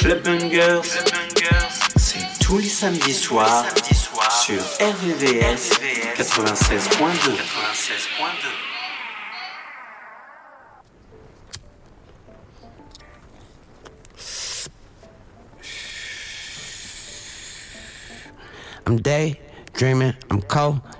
Club Bungers, c'est tous les samedis soirs sur RVVS 96.2. I'm daydreaming, I'm cold,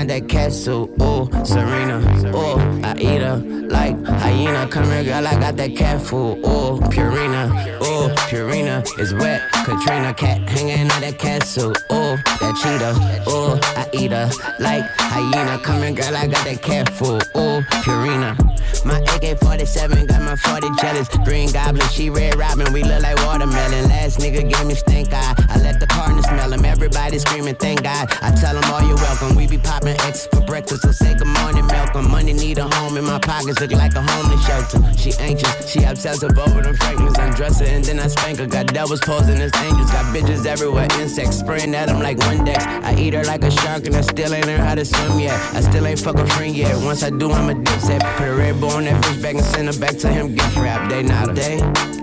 out that castle, ooh, Serena, ooh, I eat her like hyena, come here, girl, I got that cat food, ooh, Purina, ooh, Purina is wet. Katrina cat hanging out that castle, ooh, that cheetah, ooh, I eat her like hyena. Here, girl, I got that cat food, ooh, Purina. My AK-47 got my 40 jealous. Green Goblin, she Red Robin, we look like watermelon. Last nigga gave me stink eye. I let the partner smell him. Everybody screaming, thank God. I tell them all you're welcome. We be popping X for breakfast, so say good morning, Malcolm. Money need a home in my pockets, look like a homeless shelter. She anxious, she obsessive over them fragments. Undress her and then I spank her. Got devils posing as angels, got bitches everywhere, insects spraying at them like Windex. I eat her like a shark and I still ain't learned how to swim yet. I still ain't fuck a friend yet. Once I do, I'm a dipset. Put a red bull on that bitch back and send her back to him. Gift wrap, they not a day.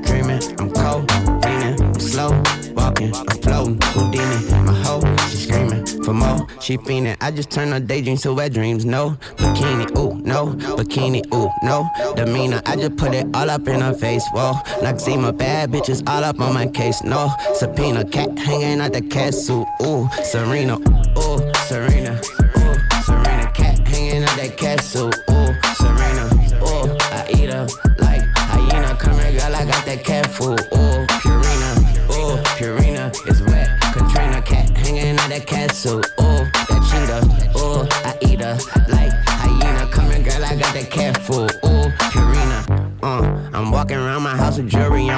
Dreaming, I'm cold, leaning, I'm slow, walking, I'm floating. Houdini, my hoe, she screaming for more. She fiending, I just turn her daydreams to wet dreams. No bikini, ooh, no bikini, ooh, no demeanor. I just put it all up in her face. Whoa, my bad bitches all up on my case. No subpoena, cat hanging out the castle. Ooh, Serena, ooh, Serena, ooh, Serena, cat hanging out that castle. Ooh,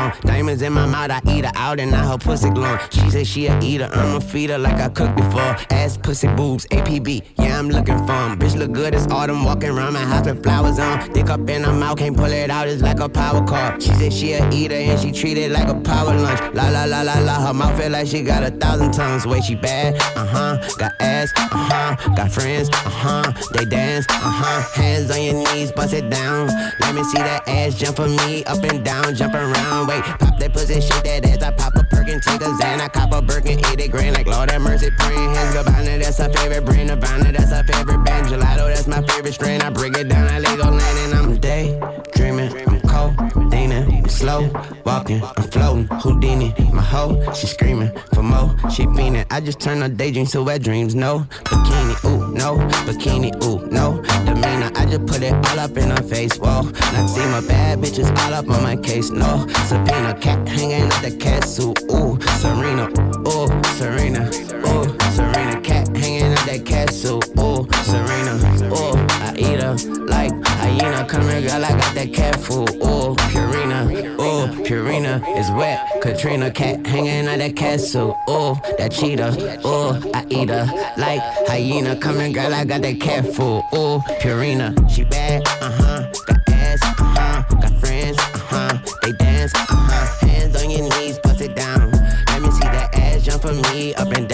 on. Diamonds in my mouth, I eat her out and now her pussy glowing. She said she a eater, I'ma feed her like I cooked before. Ass, pussy, boobs, APB, yeah, I'm looking for 'em. Bitch look good it's autumn, walking around my house with flowers on. Dick up in her mouth, can't pull it out, it's like a power car. She said she a eater and she treat it like a power lunch. La la la la la, her mouth feel like she got a thousand tongues. Way she bad, uh huh. Got ass, uh huh. Got friends, uh huh. They dance, uh huh. Hands on your knees, bust it down. Let me see that ass jump for me, up and down, jump around. Wait, pop that pussy, shit that ass. I pop a perkin, take a Xan, I cop a Birkin, eat it grand like Lord have mercy, praying hands Gabbana, that's her favorite brand. Nirvana, that's her favorite band. Gelato, that's my favorite strain. I break it down, I Lego land, and I'm day dreaming. I'm cold, Dana, I'm slow walking, I'm floating. Houdini, my hoe, she screaming for more. She fiending. I just turn her daydreams to wet dreams. No bikini, ooh, no bikini, ooh, no demeanor. Just put it all up in her face. Whoa, my bad bitches all up on my case. No subpoena, cat hanging at the castle. Ooh, Serena, ooh, Serena, ooh, that castle. Ooh, Serena, ooh, I eat her like hyena. Come here, girl, I got that cat food. Ooh, Purina, ooh, Purina is wet. Katrina, cat hanging at that castle. Ooh, that cheetah, ooh, I eat her like hyena. Come here, girl, I got that cat food. Ooh, Purina, she bad, uh huh. Got ass, uh huh. Got friends, uh huh. They dance, uh huh. Hands on your knees, bust it down. Let me see that ass jump for me, up and down,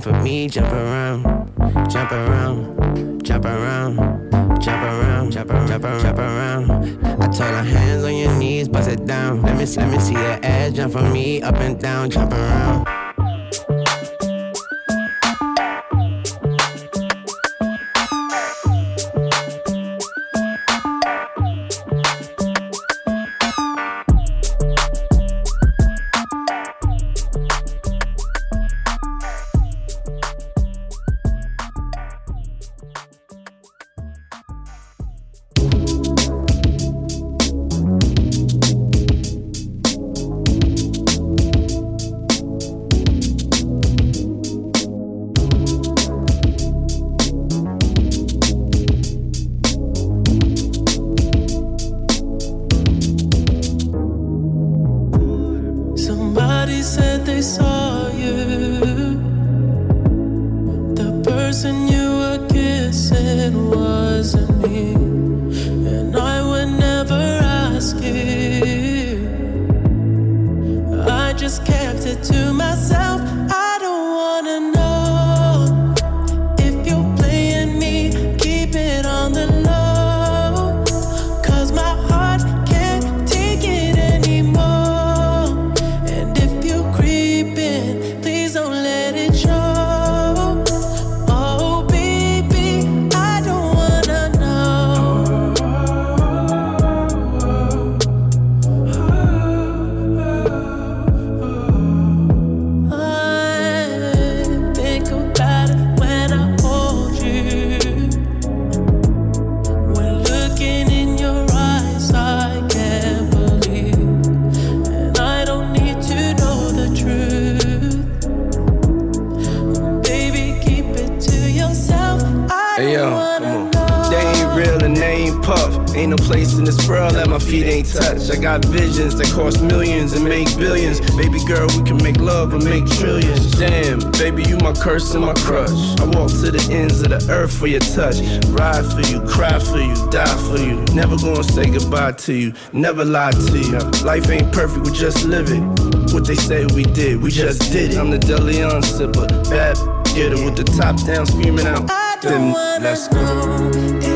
jump for me, jump around, jump around, jump around, jump around, jump around, jump around, jump around. I told her hands on your knees, bust it down. Let me, let me see that ass jump for me, up and down, jump around. Curse and my crush. I walk to the ends of the earth for your touch. Ride for you, cry for you, die for you. Never gonna say goodbye to you, never lie to you. Life ain't perfect, we just live it. What they say we did, we just did it. I'm the Deleon sipper, bad getter with the top down, screaming out. Then let's go.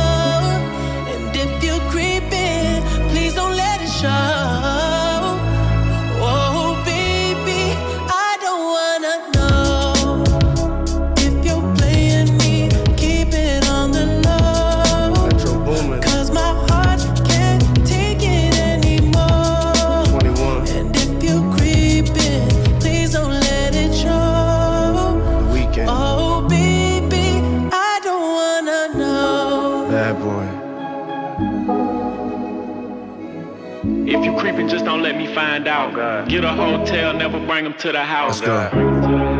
Find out. Oh, Get a hotel, never bring them to the house. Let's go.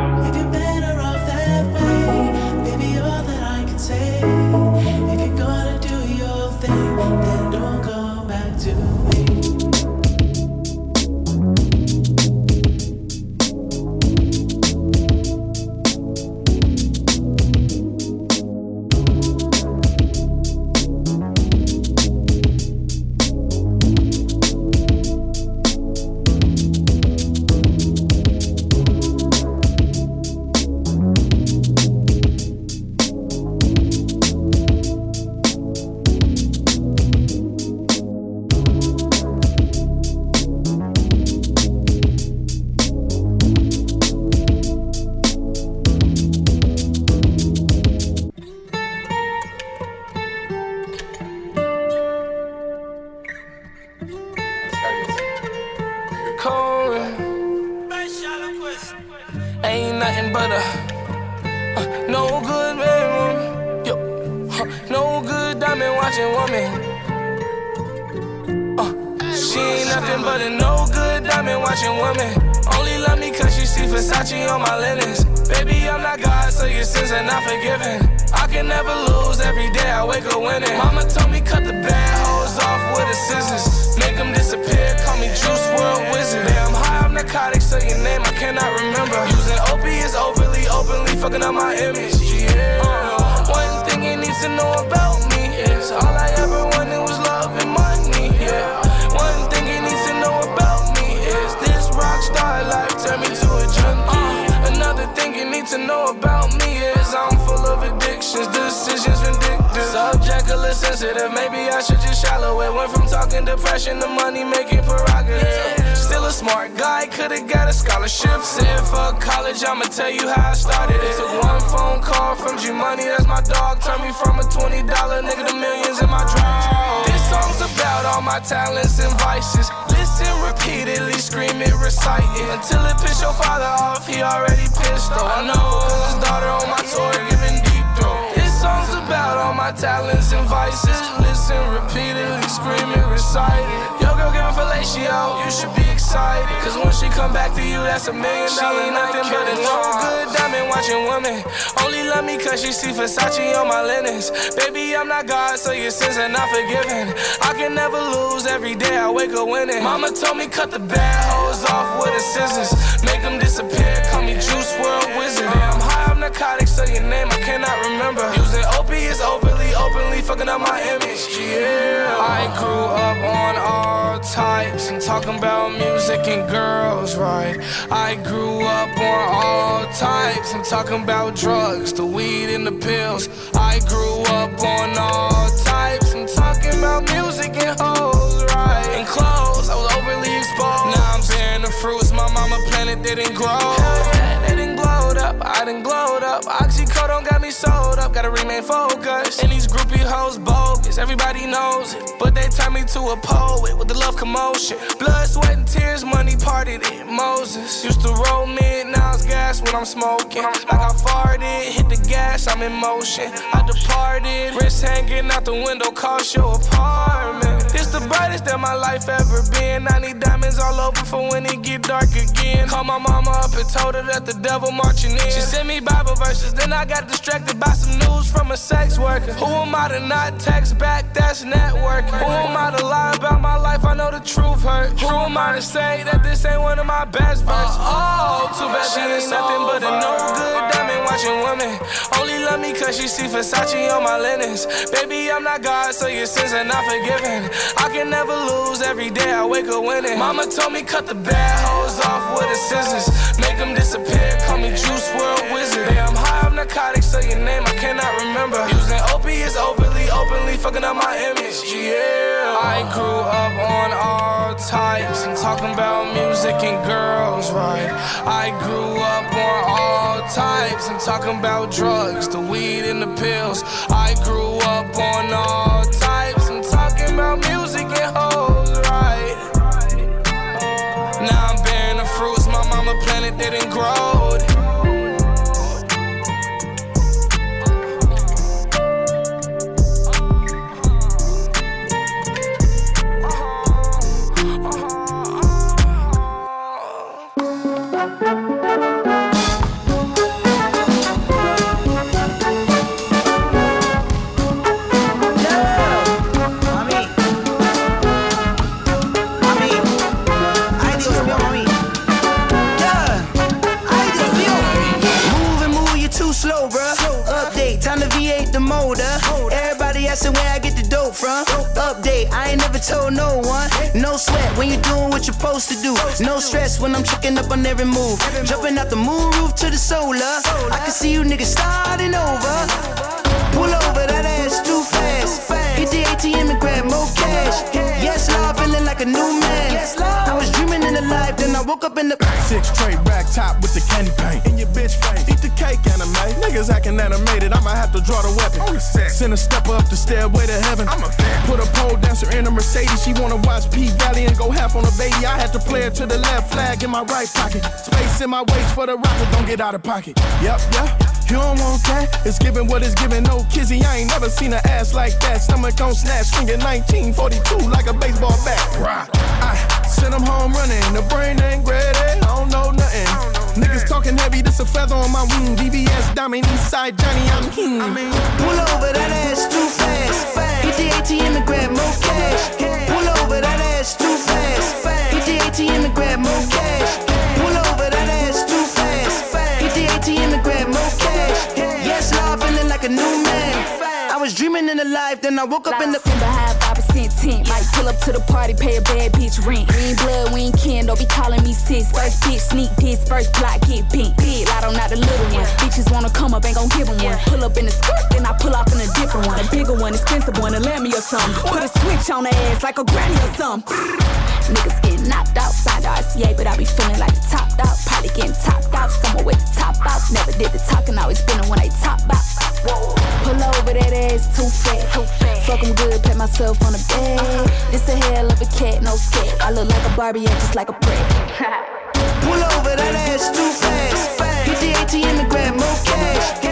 See Versace on my linens. Baby, I'm not God, so your sins are not forgiven. I can never lose, every day I wake up winning. Mama told me cut the bad hoes off with the scissors. Make them disappear, call me Juice WRLD Wizard. I'm high on narcotics, so your name I cannot remember. Using opiates openly, openly fucking up my image. Yeah, I grew up on all types and talking about music and girls, right? I grew up on all types. I'm talking about drugs, the weed and the pills. I grew up on all types. I'm talking about music and hoes, right? And clothes, I was overly exposed. Now I'm bearing the fruits my mama planted didn't grow. Hell yeah, they didn't glowed up, I didn't glowed up. Oxycodone got me sold up, gotta remain focused. And these groupie hoes bogus, everybody knows it. But they turned me to a poet with the love commotion. Blood, sweat, and tears, money parted it. Moses used to roll mid, now it's gas when I'm smoking. Like I farted, hit the gas, I'm in motion. I departed, wrist hanging out the window, cost your apartment. It's the brightest that my life ever been. I need diamonds all over for when it get dark again. Call my mama up and told her that the devil marching in. She sent me Bible verses, then I got distracted by some news from a sex worker. Who am I to not text back? That's networking. Who am I to lie about my life? I know the truth hurt. Who am I to say that this ain't one of my best verses? Oh, too bad she ain't nothing but a no good diamond watching woman. Only love me cause she see Versace on my linens. Baby, I'm not God, so your sins are not forgiven. I can never lose, every day I wake up winning. Mama told me cut the bad hoes off with the scissors. Make them disappear, call me Juice WRLD Wizard. Yeah, I'm high on narcotics, so your name I cannot remember. Using opiates openly, openly fucking up my image. Yeah, I grew up on all types. I'm talking about music and girls, right? I grew up on all types. I'm talking about drugs, the weed and the pills. I grew up on all and hoes, right? Now I'm bearing the fruits my mama planted didn't grow. Asking where I get the dope from. Update, I ain't never told no one. No sweat when you doing what you're supposed to do. No stress when I'm checking up on every move. Jumping out the moon roof to the solar. I can see you niggas starting over. Pull over, that ass too fast. Hit the ATM and grab more cash. Yes, love, feeling like a new man. I was dreaming in the life, then I woke up in the. Six tray rack top with the candy paint Niggas acting animated. I'ma have to draw the weapon. Oh, send a stepper up the stairway to heaven. I'm a fan. Put a pole dancer in a Mercedes. She wanna watch P Valley and go half on a baby. I had to play it to the left flag in my right pocket. Space in my waist for the rocket. Don't get out of pocket. Yep, yeah. You don't want that? It's giving what it's giving. No kizzy, I ain't never seen an ass like that. Stomach on snatch, swinging 1942 like a baseball bat. Right. I send them home running. The brain ain't ready. I don't know nothing. Niggas talking heavy, this a feather on my wing. VVS Diamond Eastside Johnny, I'm king. I mean, Pull over, that ass too fast. Hit the ATM and grab more cash. Pull over, that ass too fast. Hit the ATM and grab more cash. Pull over, that ass too fast. Hit the ATM and grab more cash. Yes, love, feeling like a new man. I was dreaming in the life, then I woke up in the. Simba high, 5% tint. Might pull up to the party, pay a bad bitch rent. We ain't blood, we ain't kin, don't be calling me sis. First bitch, sneak this, first block, get bent. Big bottle, not the little one. Bitches wanna come up, ain't gon' give them one. Pull up in the skirt, then I pull off in a different one. A bigger one, expensive one, a Lammy or something. Put a switch on her ass like a granny or something. Niggas getting knocked out, signed RCA, but I be feeling like the top dog. Probably getting topped out, somewhere with the top out. Never did the talking, always been when they top out. Pull over that ass too fat. Too fat. Fuck em good, pat myself on the back. Uh -huh. This a hell of a cat, no scat. I look like a Barbie, and just like a prick. Pull over that ass too fast. fast. Monty and the Grand Moquet.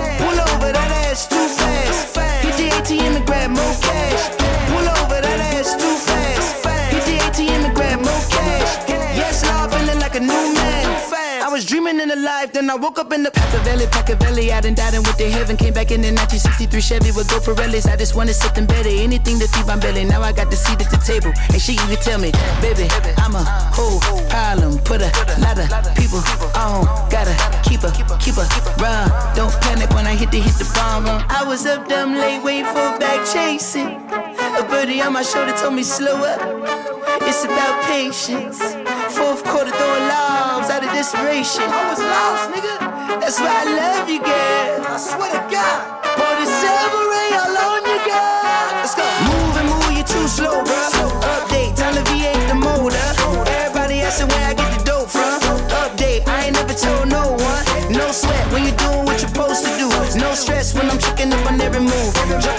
living in the life. Then I woke up in the Machiavelli, Machiavelli. I done died and went to heaven. Came back in the 1963 Chevy with GoPro Pirellis. I just wanted something better. Anything to feed my belly. Now I got the seat at the table. And she even tell me, baby, I'm a whole problem. Put a lot of people on. Gotta keep her, keep her, run. Don't panic when I hit the, hit the bomb. Run. I was up dumb late waiting for a back chasing. A birdie on my shoulder told me slow up. It's about patience. Fourth quarter, throwing loud. I was lost, nigga. That's why I love you, girl. I swear to God. Pour the silver ray all on you, girl. Let's go. Move and move, you too slow, bro. Update, time to V8 the motor. Everybody asking where I get the dope from. Update, I ain't never told no one. No sweat when you're doing what you're supposed to do. No stress when I'm checking up on every move. Jump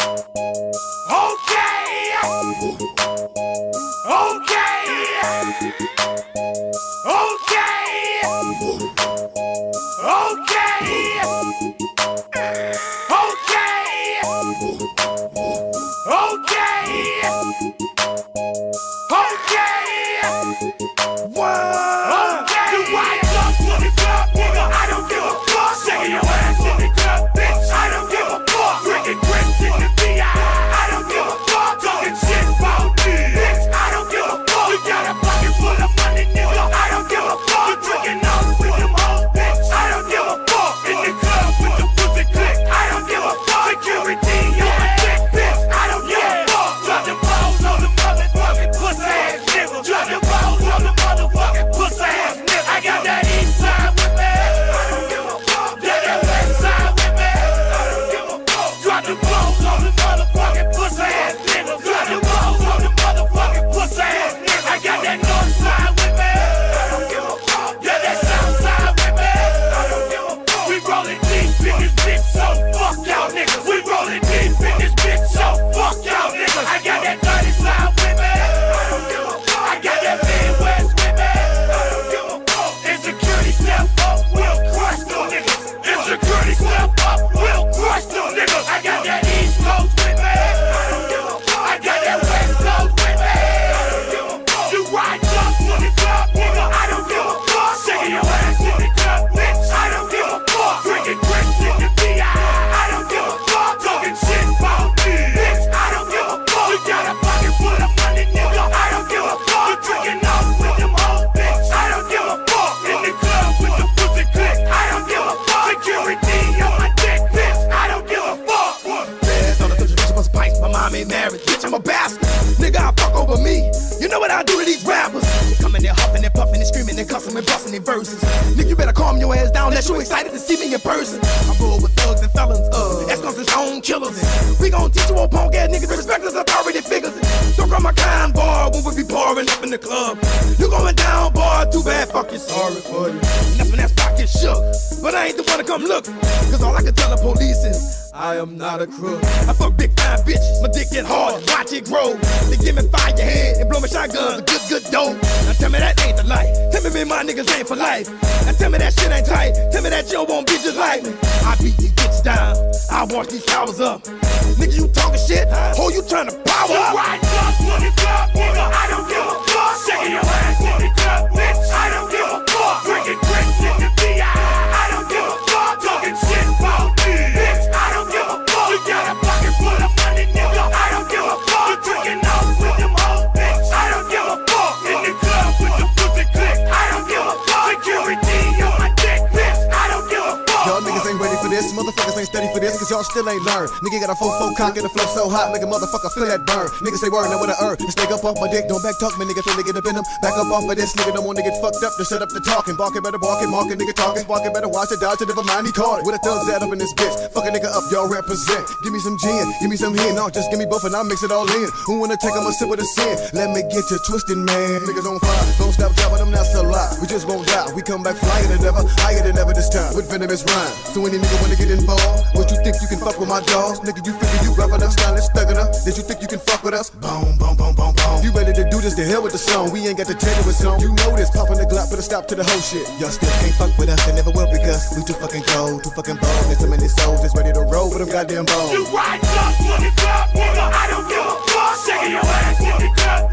y'all still ain't learned. Nigga got a 4-4 cock and the flow so hot, make a motherfucker feel that burn. Niggas say word, now what I earn. This nigga up off my dick, don't back talk me, nigga finna get in him. Back up off of this, nigga don't wanna get fucked up to shut up the talking. Barking better barking, marking, nigga talking, sparking better watch it, dodge it, never mind, he caught it. With a thugs at up in this bitch. Fuck a nigga up, y'all represent. Give me some gin, give me some hen, no, just give me both and I'll mix it all in. Who wanna take 'em a sip of the sin? Let me get you twisted, man. Niggas on fire, don't stop dropping them, that's a lie. We just won't die, we come back flyer than ever, higher than ever this time. With venomous rhyme. So any nigga wanna get involved, what you think you can fuck with my dogs? Nigga, you figure you rough enough, stylish, thug enough. Did you think you can fuck with us? Boom, boom, boom, boom, boom. You ready to do this? To hell with the song. We ain't got to tell you a song. You know this, popping the Glock, put a stop to the whole shit. Y'all still can't fuck with us, and never will because we too fucking cold, too fucking bold. There's so many souls that's ready to roll with them goddamn bones. You ride up, it up, nigga. I don't give a fuck. Shaking your ass in the club,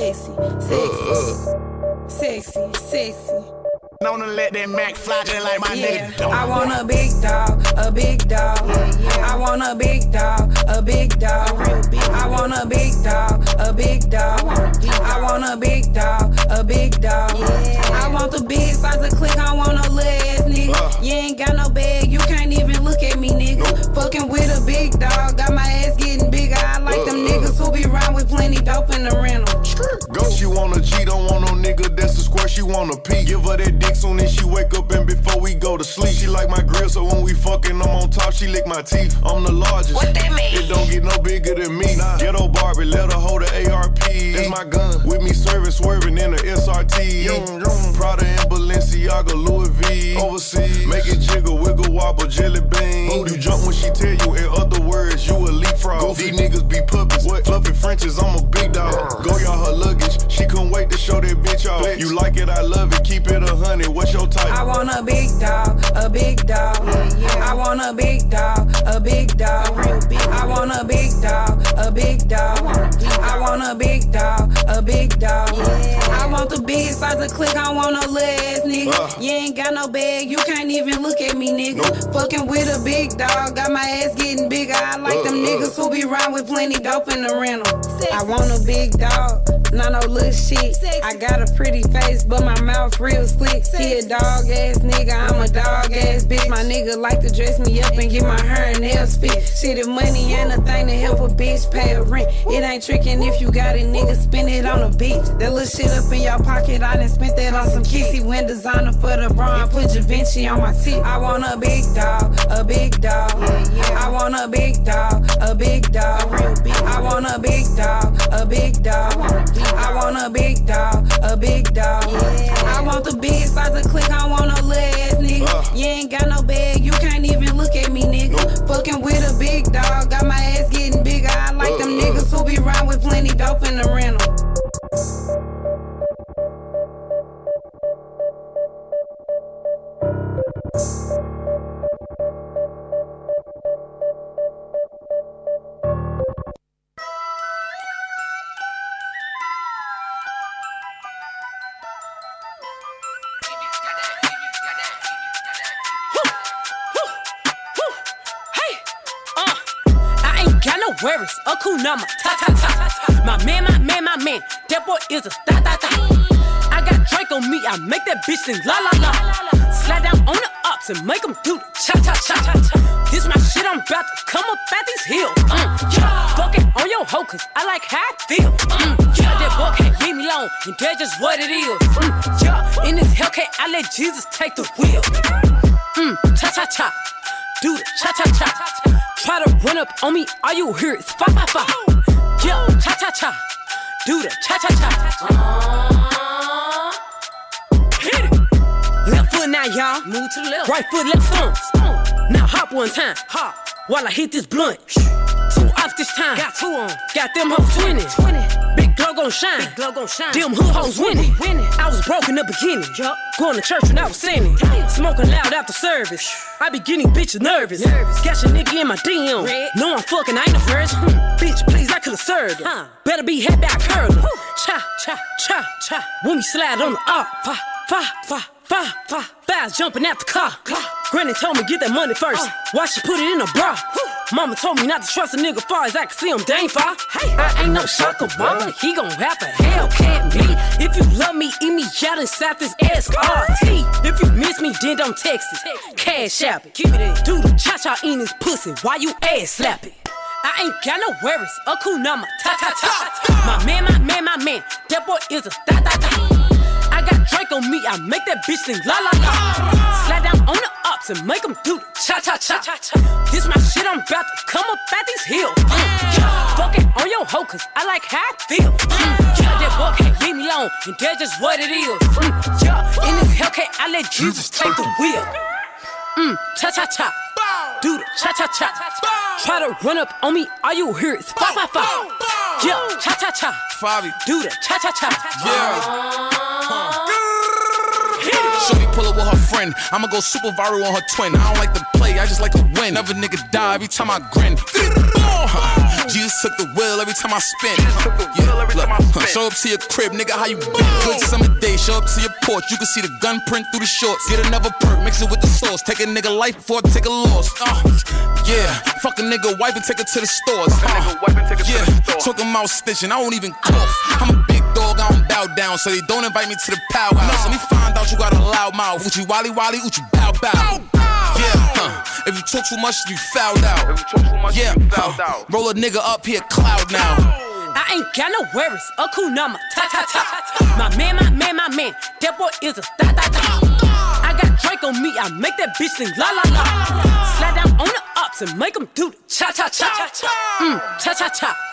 Sexy, sexy, sexy, sexy. Known to let that Mac fly just like my Yeah, nigga. Don't. I want a big dog, a big dog. I want a big dog, a big dog. I want a big dog, a big dog. I want a big dog, a big dog. I want the big size of click, I want no little ass nigga. Uh. You ain't got no bag, you can't even look at me, nigga. Fucking with a big dog, got my ass getting a square, she want a P. Give her that dick soon as she wake up and before we go to sleep. She like my grill, so when we fucking, I'm on top, she lick my teeth. I'm the largest. What that mean? It don't get no bigger than me. Ghetto Barbie, let her hold the ARP. That's my gun. With me serving, swerving in the SRT. Prada and Balenciaga, Louis V. Overseas, make it jiggle, wiggle, wobble, jelly bean. You jump when she tell you, in other words, you a leapfrog. These niggas be puppets. What? Fluffy Frenches, I'm that bitch off. You like it, I love it. Keep it a hundred. What's your type? I want a big dog, a big dog. I want a big dog, a big dog. I want a big dog, a big dog. I want a big dog, a big dog. I want the big size of click, I want no little ass nigga. You ain't got no bag, you can't even look at me, nigga. Fucking with a big dog, got my ass getting bigger. I like uh, them uh. niggas who be round with plenty dope in the rental. I want a big dog, not no little shit. I got a pretty face, but my mouth real slick. He a dog ass nigga, I'm a dog ass bitch. My nigga like to dress me up and get my hair and nails fit. Shit, if money ain't a thing to help a bitch pay a rent. It ain't tricking if you got it, nigga, spend it on the beach. That little shit up in your pocket, I done spent that on some kissy. Went designer for the bra, put Javinci on my teeth. I want a big dog, a big dog. I want a big dog, a big dog. I want a big dog, a big dog. I want a big dog, a big dog. I want the big size of click, I want no little ass nigga. Uh. You ain't got no bag, you can't even look at me, nigga. Fucking with a big dog, got my ass getting bigger. I like them uh. niggas who be round with plenty dope in the rental. Number, ta ta ta. My man, my man, my man. That boy is a ta ta ta. I got Drake on me, I make that bitch sing la la la. Slide down on the ups and make them do the cha cha cha cha. This my shit, I'm about to come up at these hills. Mm, yeah. Fuck it on your hoe, cause I like how I feel. Mm, yeah, that boy can't leave me alone, and that's just what it is. Mm, yeah, in this Hellcat, I let Jesus take the wheel. Mm, cha cha cha. Do the cha cha cha. Try to run up on me, all you hear is fa fa fa. Yeah, cha cha cha. Do the cha cha cha. Uh-huh. Hit it. Left foot now, y'all. Move to the left. Right foot, left stomp. Now hop one time. Hop. While I hit this blunt. Too off this time. Got two on. Got them hoes 20. 20. Big glow gon' shine. Big glow gon' shine. Them hood hoes winning. winning. I was broke in the beginning. Yup. Going to church when I was sinning. Smoking loud after service. I be getting bitches nervous. nervous. Got your nigga in my DM. Red. No, I'm fucking, I ain't the first. Hmm. Bitch, please, I could've served her. Huh. Better be head back curling. Cha, cha, cha, cha. When we slide on the up. Fa, fa, fa, fa, fa. Fast jumping out the car. Granny told me get that money first. Why she put it in a bra? Mama told me not to trust a nigga far as I can see him, dang far. Hey, I ain't no sucker, mama. He gon' have a Hellcat me. If you love me, eat me out inside this SRT. If you miss me, then don't text it. Cash app it. Keep it in. Do the cha cha in his pussy. Why you ass slap it? I ain't got no worries. A cool number. Ta ta ta. My man, my man, my man. That boy is a da da da. Drake on me, I make that bitch sing la la la. Slide down on the ups and make them do the cha cha cha. This my shit, I'm about to come up at these hills. Mm, yeah. Fuck it on your hoe, cause I like how I feel. Mm, yeah, that boy can't leave me alone, and that's just what it is. Mm, yeah, in this Hellcat, I let Jesus take the wheel. Mm, cha cha cha. Do the cha cha cha. Try to run up on me, all you hear is fa fa fa. Yeah, cha cha cha. Fabi. Do the cha cha cha. Yeah. Shorty pull up with her friend. I'ma go super viral on her twin. I don't like to play, I just like to win. Never nigga die every time I grin. Jesus took the wheel every time I spin. Yeah, look, show up to your crib, nigga, how you been? Good summer day, show up to your porch. You can see the gun print through the shorts. Get another perk, mix it with the sauce. Take a nigga life before I take a loss. Uh, yeah, fuck a nigga wife and take her to the stores. Uh, yeah, talking about stitching, I won't even cough. I'm a dog, I don't bow down, so they don't invite me to the powerhouse. Let me find out you got a loud mouth. Uchi wally wally, uchi bow bow. Yeah, huh. If you talk too much, you fouled out. yeah, huh. roll a nigga up here, cloud now. I ain't got no worries. A cool number. Ta ta ta. My man, my man, my man. That boy is a da da da. I got Drake on me. I make that bitch sing la la la. Slide down on the ups and make them do the cha cha cha. Mm, cha cha cha.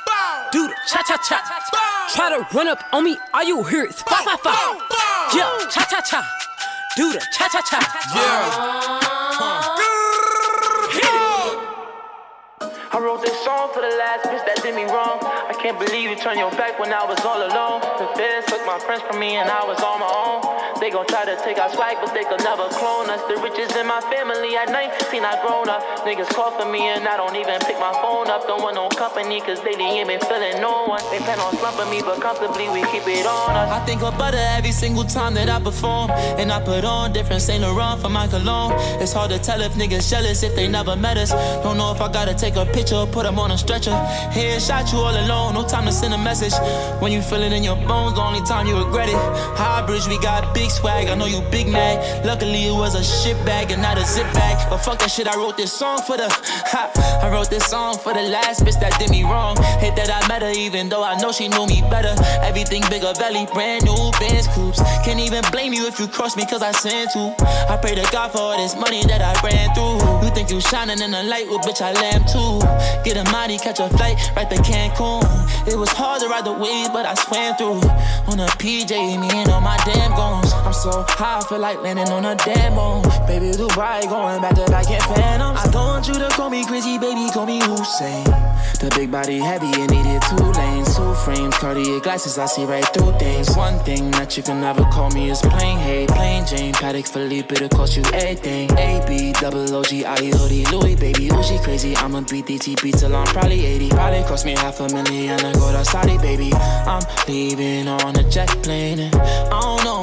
Do the cha cha cha. Try to run up on me. All you hear is fa fa fa. Yeah, cha cha cha. Do the cha cha cha. I wrote this song for the last bitch that did me wrong. I can't believe you turned your back when I was all alone. The feds took my friends from me and I was on my own. They gon' try to take our swag, but they could never clone us. The riches in my family at 19, I grown up. Niggas call for me and I don't even pick my phone up. Don't want no company, cause they didn't even feeling no one. They plan on slumping me, but comfortably we keep it on us. I think of butter every single time that I perform. And I put on different Saint Laurent for my cologne. It's hard to tell if niggas jealous if they never met us. Don't know if I gotta take a picture put them on a stretcher. Headshot you all alone, no time to send a message. When you feel it in your bones, the only time you regret it. High bridge, we got big swag. I know you big mad. Luckily, it was a shit bag and not a zip bag. But fuck that shit, I wrote this song for the. Ha, I wrote this song for the last bitch that did me wrong. Hate that I met her, even though I know she knew me better. Everything bigger, belly, brand new Benz coops. Can't even blame you if you cross me, cause I sent to. I pray to God for all this money that I ran through. You think you shining in the light, well, bitch, I lamp too. Get a mighty, catch a flight right to Cancun. It was hard to ride the wave, but I swam through. On a PJ, me and all my damn goons. I'm so high, I feel like landing on a damn moon. Baby, Dubai, going back to back in phantoms. I don't want you to call me crazy, baby, call me Hussein. The big body heavy, it needed two lanes, two frames, Cartier glasses, I see right through things. One thing that you can never call me is plain hate, plain Jane, Patek Philippe, it'll cost you everything. A B double O G I E hoodie, Louis, baby, she crazy. I'ma beat DTP till I'm probably 80. Probably cost me half a million to go to Saudi, baby. I'm leaving on a jet plane, and I don't know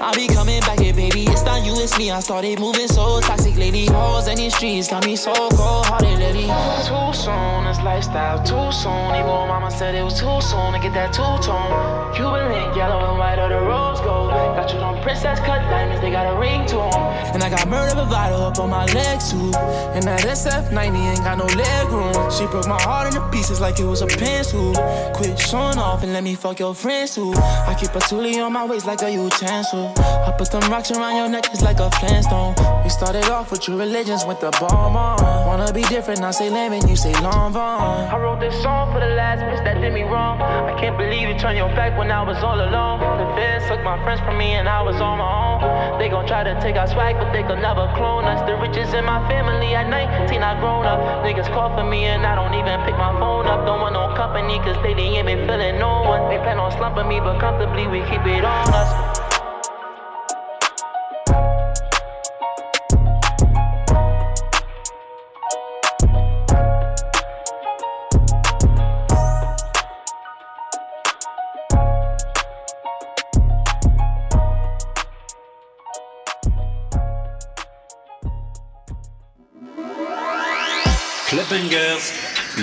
I'll be coming back here, baby. It's not you, it's me. I started moving so toxic lately. Hoes and these streets got me so cold hearted lately. Too soon, this lifestyle too soon. Even when mama said it was too soon to get that two tone. Cuban link, yellow and white, or the rose gold. Got you on princess cut diamonds, they got a ring to 'em. And I got murder bravado up on my leg too. And that SF90 ain't got no leg room. She broke my heart into pieces like it was a pencil. Quit showing off and let me fuck your friends too. I keep a toolie on my waist like a utensil. I put them rocks around your neck just like a Flintstone. We started off with true religions, with the bomb on. Wanna be different, I say lemon, you say long vaughn. I wrote this song for the last bitch that did me wrong. I can't believe you turned your back when I was all alone. The feds took my friends from me and I was on my own. They gon' try to take our swag, but they could never clone us. The riches in my family at 19, I grown up. Niggas call for me and I don't even pick my phone up. Don't want no company, cause they ain't been feeling no one. They plan on slumping me, but comfortably we keep it on us.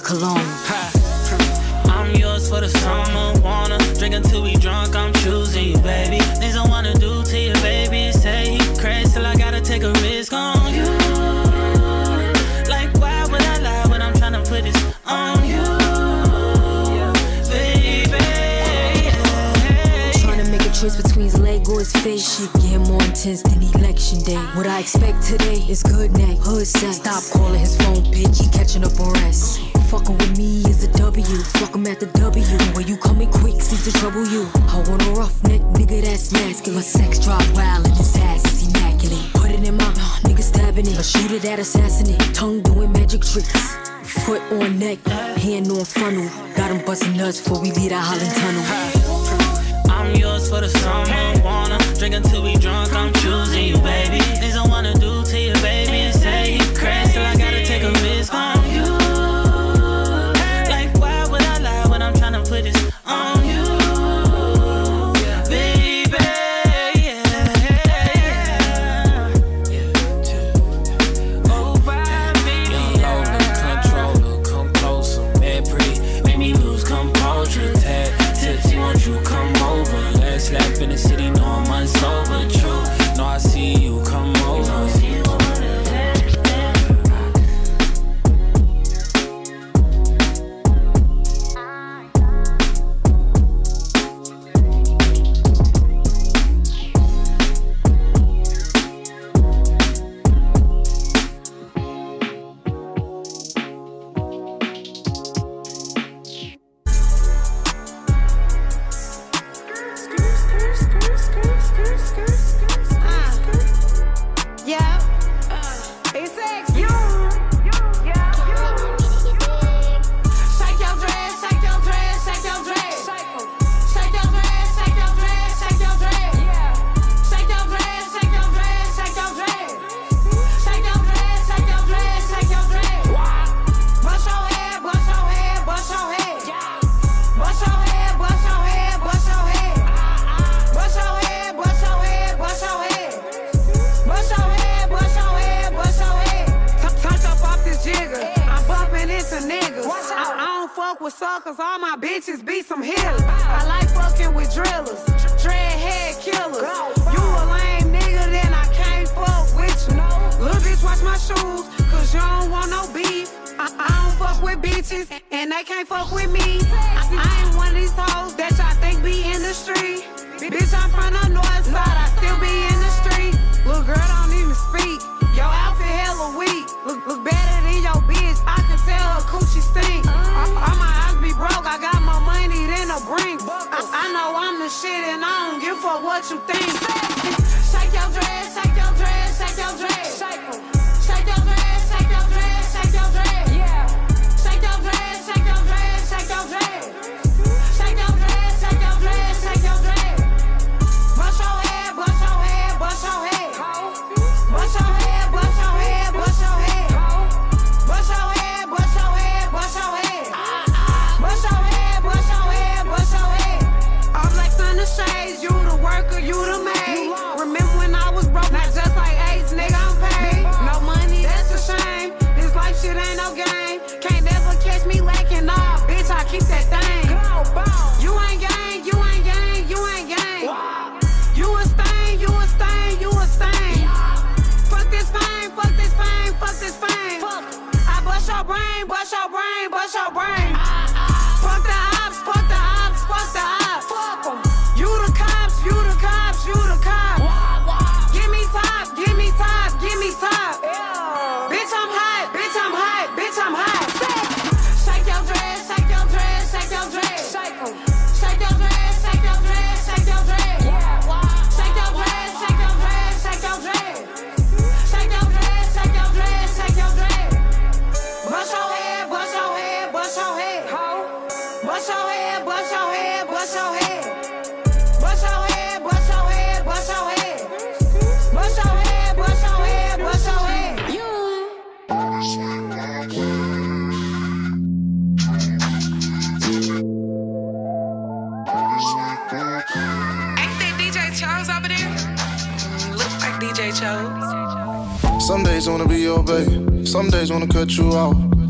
Cologne. His leg or his face. Shit get more intense than election day. What I expect today is good neck, hood sex. Stop calling his phone, bitch. He catching up on rest. Fucking with me is a W. Fuck him at the W. When you coming quick, seems to trouble you. I want a roughneck nigga that's masculine. Sex drive wild and his ass is immaculate. Put it in my mouth, nigga stabbing it. A shooter that assassinate. Tongue doing magic tricks. Foot on neck, hand on funnel. Got him busting nuts before we leave the Holland tunnel. I'm yours for the summer. Wanna drink until we drunk, I'm choosing you, baby.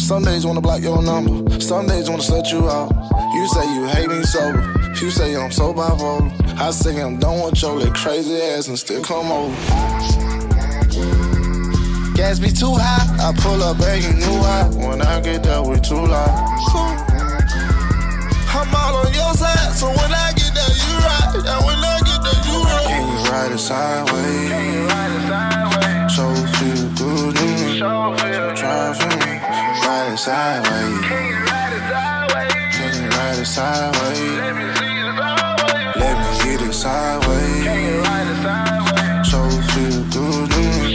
Some days wanna block your number. Some days wanna set you out. You say you hate me sober. You say I'm so bipolar. I say I'm done with your little crazy ass and still come over. Gas be too high. I pull up begging you why. When I get there, we too loud. I'm all on your side, so when I get there, you right. And when I get there, you right. Can you ride it sideways? Can you ride it sideways? So feel good to me. So try for me. Ride it sideways. Can you ride it sideways? Can you ride it sideways? Let me see it sideways. Let me get it sideways. Can you ride it sideways? Feel good to me.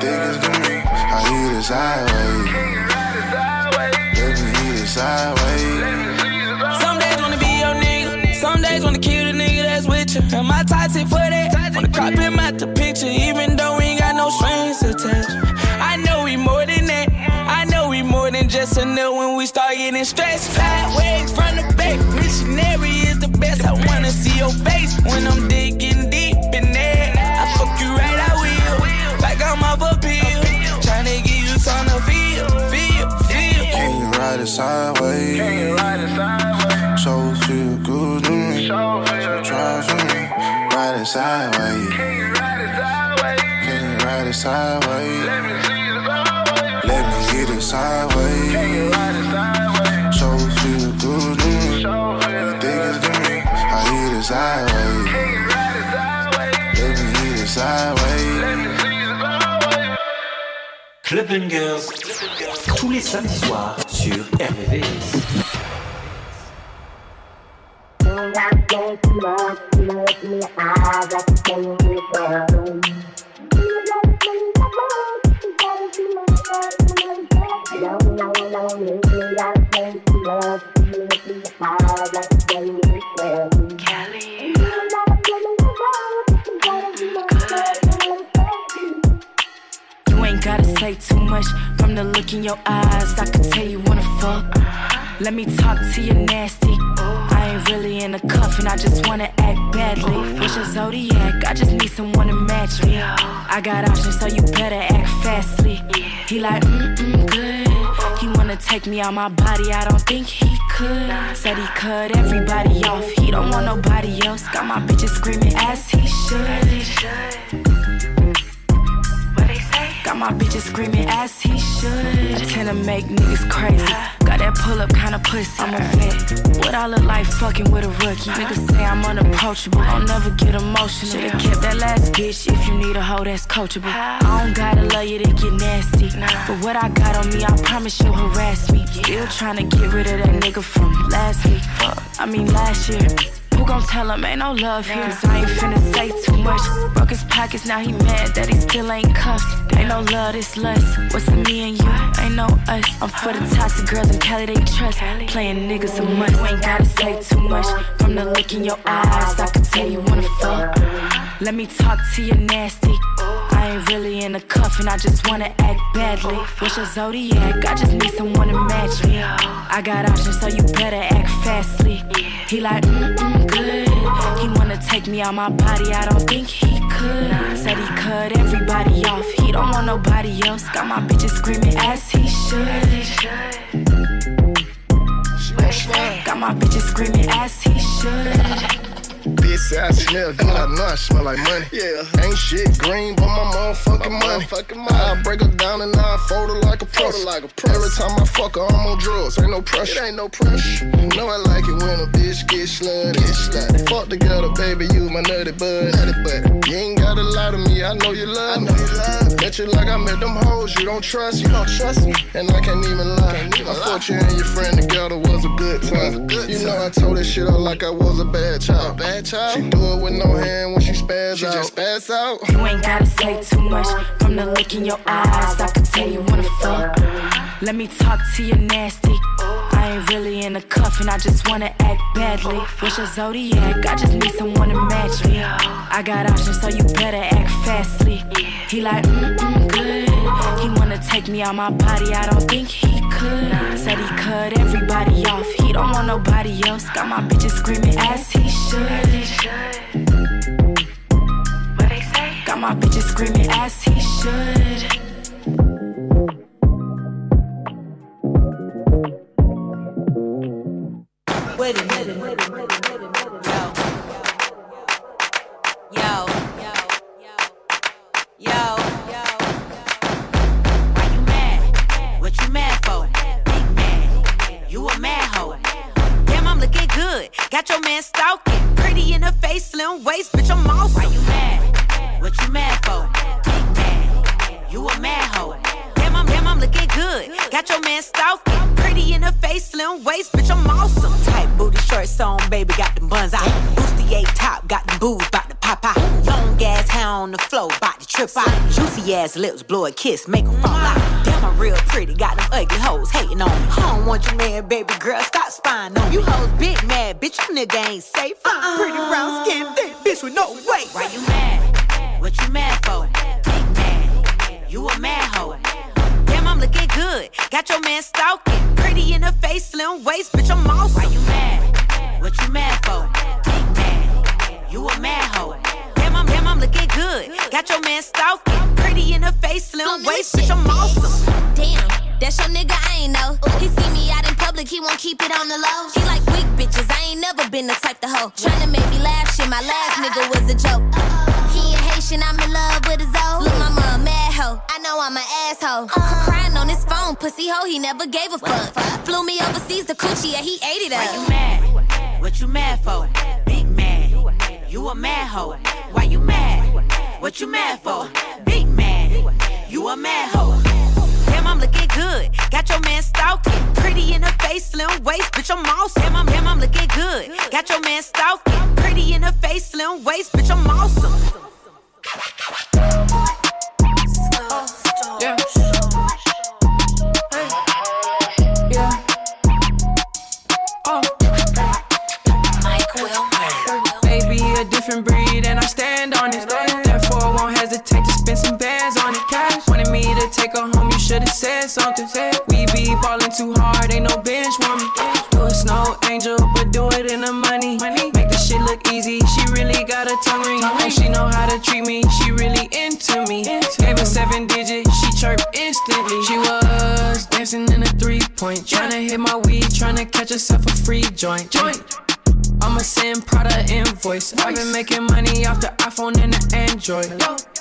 Think it's to me. I hit it sideways. Can you ride it sideways? Let me hit it sideways. It. Some days wanna be your nigga, some days wanna kill the nigga that's with you. And my toxic for that, out the picture, than just a nut when we start getting stressed. Sideways from the back, missionary is the best. I wanna see your face when I'm digging deep in there. I fuck you right, I will, like I'm off a pill. Tryna give you something to feel, feel, feel. Can you ride it sideways? Can you ride it sideways? So feel good to me. So try for me. Ride it sideways. Can you ride it sideways? Can you ride it sideways? Let me see it sideways. Let me get it sideways. Sideways. Can you ride it sideways? Let me hit it sideways. Let me see it sideways. Club Bangers, tous les samedis soirs sur RVVS. You ain't too much from the look in your eyes. I can tell you wanna fuck. Let me talk to you nasty. I ain't really in a cuff and I just wanna act badly. What's your zodiac? I just need someone to match me. I got options, so you better act fastly. He like, mm mm, good. He wanna take me out my body, I don't think he could. Said he cut everybody off, he don't want nobody else. Got my bitches screaming as he should. Got my bitches screaming as he should. Tend to make niggas crazy. Got that pull up kind of pussy. I'm a vet. What I look like fucking with a rookie. Niggas say I'm unapproachable. I'll never get emotional. Should've kept that last bitch if you need a hoe that's coachable. I don't gotta love you to get nasty. But what I got on me, I promise you'll harass me. Still trying to get rid of that nigga from last week. I mean last year. Gon' tell him ain't no love here? Cause I ain't finna say too much. Broke his pockets, now he mad that he still ain't cuffed. Ain't no love, this lust. What's the me and you? Ain't no us. I'm for the toxic girls in Cali, they trust. Playing niggas a. You ain't gotta say too much. From the look in your eyes, I can tell you wanna fuck. Let me talk to you nasty. I ain't really in a cuff and I just wanna act badly. What's your zodiac? I just need someone to match me. I got options, so you better act fastly. He like, mm mm, good. He wanna take me out my body, I don't think he could. Said he cut everybody off, he don't want nobody else. Got my bitches screaming as he should. Got my bitches screaming as he should. Bitch, I smell good. I know I smell like money. Yeah. Ain't shit green, but my motherfucking money. Motherfucking money. I break her down and I fold her like a press. Like a press. Every time I fuck her, I'm on drugs. Ain't no pressure. It ain't no pressure. Know I like it when a bitch get slutty. Get slutty. Fuck together, baby, you my nutty bud. Nutty bud. You ain't gotta lie to me. I know you love me. I know you love me. Bet you like I met them hoes. You don't trust. You don't trust me. And I can't even lie. Can't even I thought you and your friend together was a good time. Good you know I told this shit out like I was a bad child. Bad child. She do it with no hand when she spaz out. She just spaz out. You ain't gotta say too much from the look in your eyes. I can tell you wanna fuck. Let me talk to you nasty. I ain't really in a cuff and I just wanna act badly. What's your zodiac? I just need someone to match me. I got options, so you better act fastly. He like, mm mm, good. He wanna take me out my body, I don't think he could. Said he cut everybody off, he don't want nobody else. Got my bitches screaming as he should. What they say? Got my bitches screaming as he should. Wait a minute. Ass lips, blow a kiss, make 'em fall out. Damn, I'm real pretty, got them ugly hoes hating on me. I don't want your man, baby girl, stop spying on me. You hoes big mad, bitch, you nigga ain't safe. I'm uh-uh. Pretty brown skin, thick bitch with no weight. Why you mad? What you mad for? Big mad. You a mad hoe. Damn, I'm looking good. Got your man stalking. Pretty in the face, slim waist, bitch, I'm awesome. Why you mad? What you mad for? Big mad. You a mad hoe. Damn, I'm, damn, I'm looking good. Got your man stalking. In the face, slim waist, bitch, I'm awesome. Damn, that's your nigga, I ain't know. He see me out in public, he won't keep it on the low. He like weak bitches, I ain't never been the type to hoe. Tryna make me laugh, shit, my last nigga was a joke. He ain't Haitian, I'm in love with his old. Look, mama a mad hoe, I know I'm an asshole. Crying on his phone, pussy hoe, he never gave a fuck. Flew me overseas to coochie, yeah, he ate it up. Why you mad? What you mad for? Big mad. You a mad hoe. Why you mad? What you mad for? Big mad. You a mad hoe. Damn, I'm looking good. Got your man stalking. Pretty in the face, slim waist, bitch, I'm awesome. Damn, I'm, damn, I'm looking good. Got your man stalking. Pretty in the face, slim waist, bitch, I'm awesome. Yeah. Yeah. Oh. Baby, a different breed, and I stand on it. Should've said something. We be ballin' too hard, ain't no bench warming. Do a snow angel, but do it in the money. Make the shit look easy, she really got a tongue ring. And she know how to treat me, she really into me. Gave her seven digits, she chirped instantly. She was dancing in a three point, tryna hit my weed, tryna catch herself a free joint. Joint. I'ma send Prada invoice. I've been making money off the iPhone and the Android.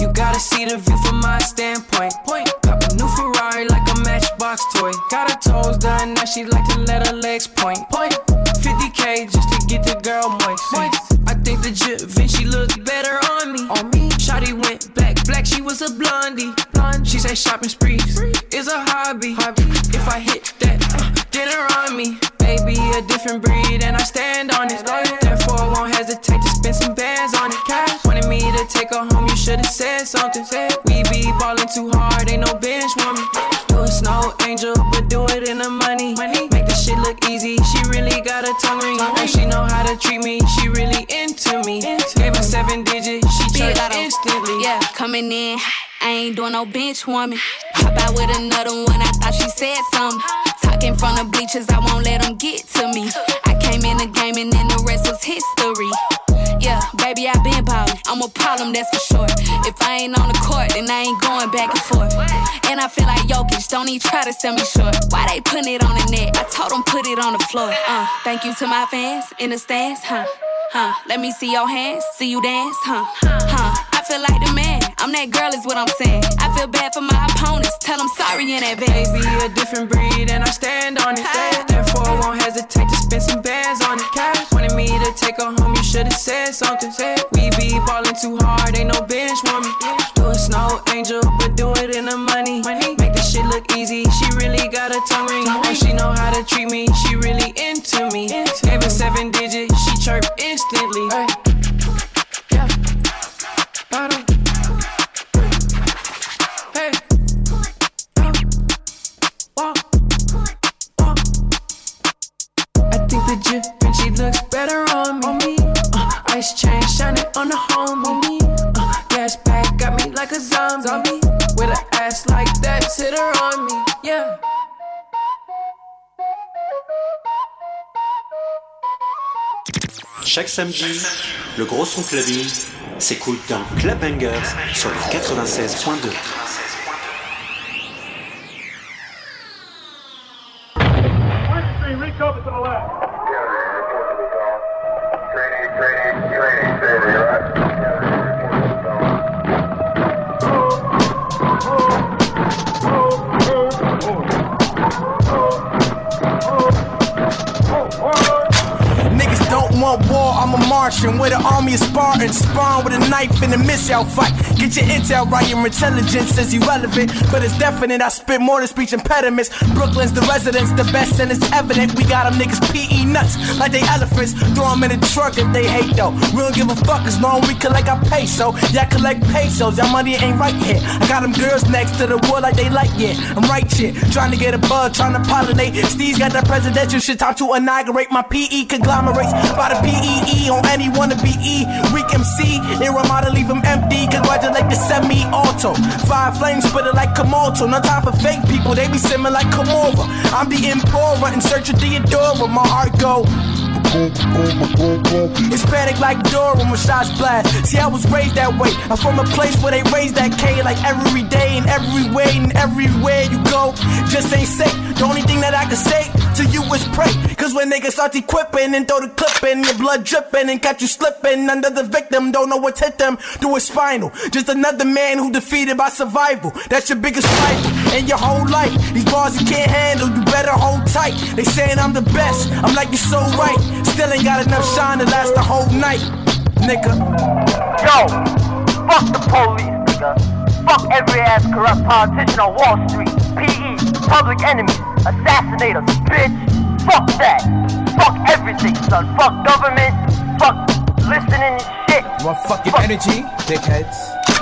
You gotta see the view from my standpoint. Point. Cop a new Ferrari like a matchbox toy. Got her toes done, now she like to let her legs point. Point. 50k just to get the girl moist. I think the Da Vinci looked better on me. On me. Shotty went black, black, she was a blondie. Blonde. She say shopping sprees is a hobby. If I hit that, uh, dinner on me. Baby, a different breed, and I stand on it. Therefore, I won't hesitate to spend some bands on it. Wanted me to take her home, you should've said something. We be ballin' too hard, ain't no bench warming. Do a snow angel, but do it in the money. Make this shit look easy, she really got a tongue ring. And she know how to treat me, she really into me. Gave her seven digits, she Lotto. instantly. Yeah, coming in. I ain't doing no bench warming. Hop out with another one, I thought she said something. Talking from the bleachers, I won't let them get to me. I came in the game and then the rest was history. Baby, I been ballin'. I'm a problem, that's for sure. If I ain't on the court, then I ain't going back and forth. And I feel like Jokic, don't even try to sell me short. Why they putting it on the net? I told them put it on the floor. Uh, thank you to my fans in the stands, huh? Huh? Let me see your hands, see you dance, huh? Huh? I feel like the man. I'm that girl, is what I'm saying. I feel bad for my opponents. Tell them sorry in advance. Baby, a different breed, and I stand on it. Therefore, I won't hesitate to spend some bands on the Cash wanted me to take her home, you should've said something. We be ballin' too hard, ain't no bench warming. Do a snow angel, but do it in the money. Make the shit look easy, she really got a tongue ring. And she know how to treat me, she really into me. Gave her seven digits, she chirped instantly. Yeah. Bottom. Hey. Walk. Think the Vinci looks better on me. Uh, ice chain shining on the homie. Uh, gas pack got me like a zombie. With an ass like that, hit her on me. Yeah. Chaque samedi, Le gros son clubbing s'écoute dans Club Bangers sur le 96.2. Reach over to the left. Training, training, training, training, right? Want war, I'm a Martian with an army of Spartans. Spawn with a knife in a missile fight. Get your intel right, your intelligence is irrelevant, but it's definite. I spit more than speech impediments. Brooklyn's the residence, the best, and it's evident. We got them niggas PE nuts like they elephants. Throw them in the truck if they hate though. We don't give a fuck as long we collect our peso. Yeah, collect pesos, y'all money ain't right here. I got them girls next to the wood like they like yeah. I'm right shit, trying to get a bug, trying to pollinate. Steve's got that presidential shit, time to inaugurate my PE conglomerates by the PEE on any wannabe E. Weak MC, Irama to leave them empty. Congratulate the semi auto. Five flames spitter like Komodo. No time for fake people, they be simming like Komora. I'm the Emperor in search of Theodora. My heart go. Hispanic like Dora when shots blast. See, I was raised that way. I'm from a place where they raise that K like every day and every way and everywhere you go. Just ain't safe. The only thing that I can say to you is pray. Cause when niggas start equipping and throw the clip in, your blood dripping and catch you slipping under the victim, don't know what's hit them through his spinal. Just another man who defeated by survival. That's your biggest rival in your whole life. These bars you can't handle, you better hold tight. They saying I'm the best. I'm like, you're so right. Still ain't got enough shine to last the whole night, nigga. Yo, fuck the police, nigga. Fuck every ass corrupt politician on Wall Street. PE, public enemy, assassinators, bitch. Fuck that. Fuck everything, son. Fuck government. Fuck listening and shit. Want fucking energy, dickheads?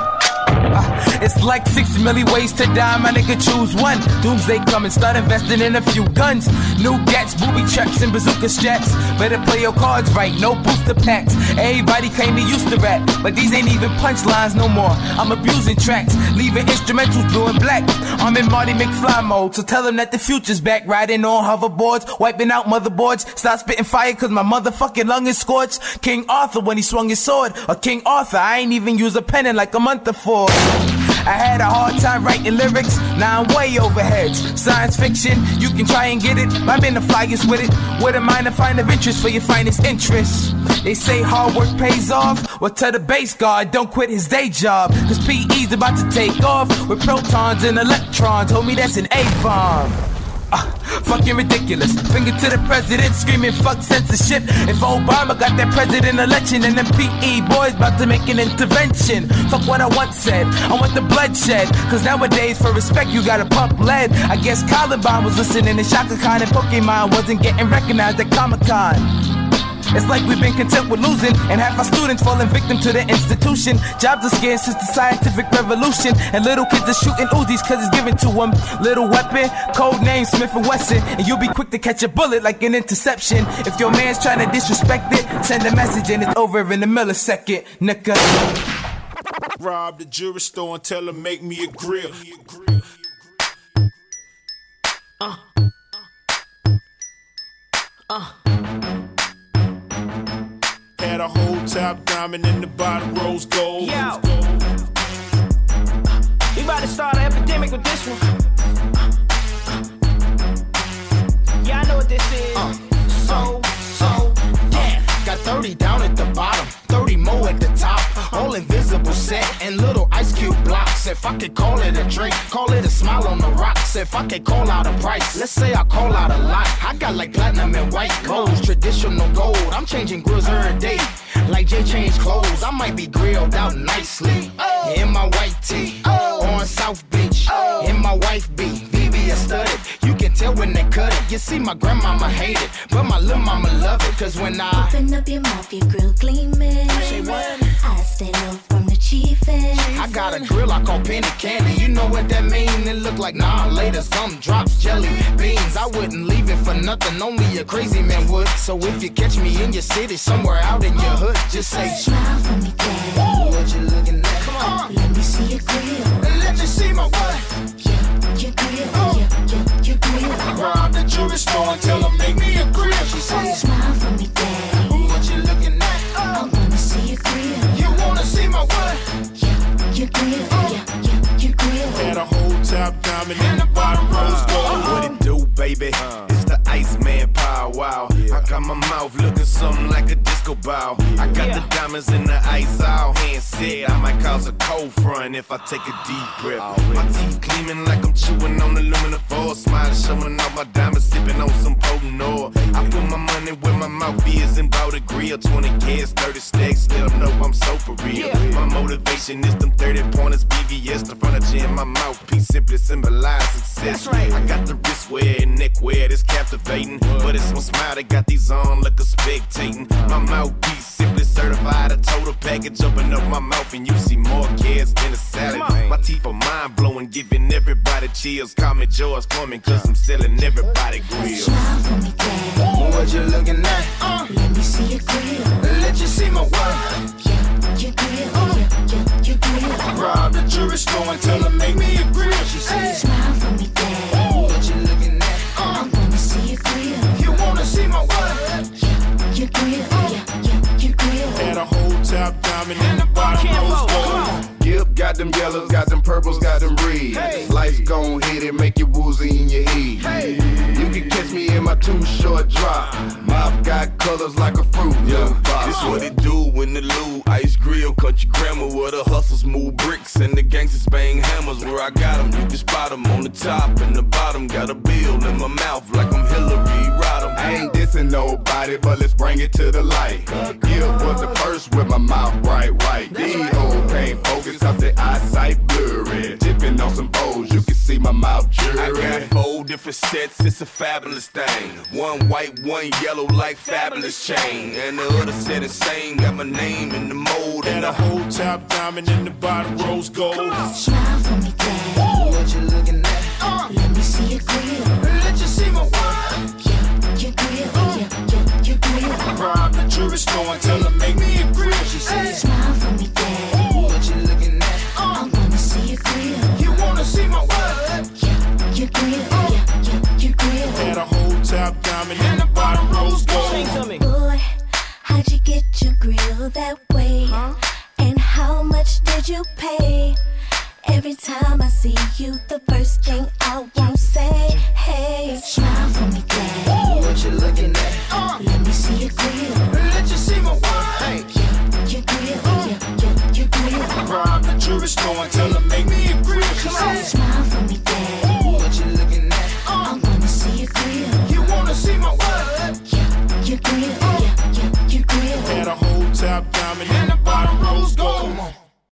It's like six million ways to die, my nigga choose one. Doomsday coming, start investing in a few guns. New gats, booby traps, and bazooka straps. Better play your cards right, no booster packs. Everybody claim they used to rap, but these ain't even punchlines no more. I'm abusing tracks, leaving instrumentals blue and black. I'm in Marty McFly mode, so tell them that the future's back. Riding on hoverboards, wiping out motherboards. Stop spitting fire cause my motherfucking lung is scorched. King Arthur when he swung his sword, or King Arthur, I ain't even use a pen in like a month before. I had a hard time writing lyrics, now I'm way overheads. Science fiction, you can try and get it. I've been the flyest with it. With a minor find of interest for your finest interests. They say hard work pays off. Well, tell the base guard, don't quit his day job. Cause PE's about to take off with protons and electrons. Homie, that's an A bomb. Uh, fucking ridiculous. Finger to the president, screaming fuck censorship. If Obama got that president election, and them PE boys about to make an intervention. Fuck what I once said. I want the bloodshed. Cause nowadays, for respect, you gotta pump lead. I guess Columbine was listening to Chaka Khan and Pokemon wasn't getting recognized at Comic Con. It's like we've been content with losing, and half our students falling victim to the institution. Jobs are scarce since the scientific revolution, and little kids are shooting Uzis cause it's given to them. Little weapon, code name Smith and Wesson, and you'll be quick to catch a bullet like an interception. If your man's trying to disrespect it, send a message and it's over in a millisecond, nigga. Rob the jewelry store and tell him make me a grill. Uh. Uh. Had a whole top diamond in the bottom rose gold. Yo. We about to start an epidemic with this one. Yeah, I know what this is. Uh, so, so, death. Got 30 down at the bottom, 30 more at the top. All invisible set and little ice cube blocks. If I could call it a drink, call it a smile on the rocks. If I could call out a price, let's say I call out a lot. I got like platinum and white gold, traditional gold. I'm changing grills every day. Like Jay changed clothes, I might be grilled out nicely. In my white tee, they cut it. You see, my grandmama hate it, but my little mama love it. Cause when I Open up your mouth, your grill gleaming. Say what? I stay low from the chiefin'. I got a grill I call penny candy. You know what that mean? It look like nah later. Some drops jelly beans. I wouldn't leave it for nothing. Only a crazy man would. So if you catch me in your city, somewhere out in your hood, just say Smile for me, daddy. What you looking at? Come on. Let me see your grill. Let me see my what? Yeah, your grill, your, your, the store, and make me a smile for me, you wanna see. You wanna see my grill. Yeah, yeah, your grill. Had a whole top diamond and the bottom rose gold. What it do, baby? Uh. It's the Iceman Paul Wall. I got my mouth looking something like a disco ball. I got the diamonds in the ice all hand said. I might cause a cold front if I take a deep breath. My teeth gleaming like I'm chewing on aluminum foil. Smile showing off my diamonds, sipping on some potent oil. I put my money where my mouth is and bought a grill. 20 kids, 30 stacks, still know I'm so for real. My motivation is them 30 pointers, VVS, the furniture in my mouthpiece simply symbolize success. right I got the wrist wear and neck wear that's captivating. But it's one smile that got these on like a spectating. My mouthpiece simply certified a total package. Open up my mouth and you see more kids than a salad. My teeth are mind blowing, giving everybody chills. Call me George Foreman, cause I'm selling everybody grills. What you looking at? Uh. Let me see your grill. Let you see my what? Your grill, uh. yeah, yeah, your grill. Rob the jewelry store and tell her make me a grill. She said, Smile for me, dad. What you looking at? Uh. I wanna see your grill. You Your grill, yeah, yeah, your grill. And a whole top diamond and the bottom rose gold. Yep, got them yellows, got them purples, got them reds. Life's gon' hit it, make you woozy in your head. You can catch me in my two short drop. Mouth got colors like a fruit. Yeah, This what it do when the Lou Ice Grill Country Grammar where the hustlers move bricks and the gangsters bang hammers where I got 'em, you can spot 'em on the top and the bottom got a bill in my mouth like I'm Hillary Rodham I ain't dissing nobody, but let's bring it to the light. Gipp was the first with my mouth bright white. These hoes can't focus cause their eyesight blurry. Tipping on some O's, you can see my mouth I got four different sets, it's a fabulous thing. One white, one yellow, like fabulous chain. And the other set is same, got my name in the mold. And a whole top diamond and the bottom rose gold. Smile for me, dad. What you looking at? Let me see your grill. Let you see my what? That way? And how much did you pay? Every time I see you, the first thing I won't say, hey, smile for me, dad. What you looking at? Uh. Let me see your grill. Let you see my what? Your grill, yeah, yeah, your grill. Uh. Rob the jewelry store and tell her make me a grill. She said, Smile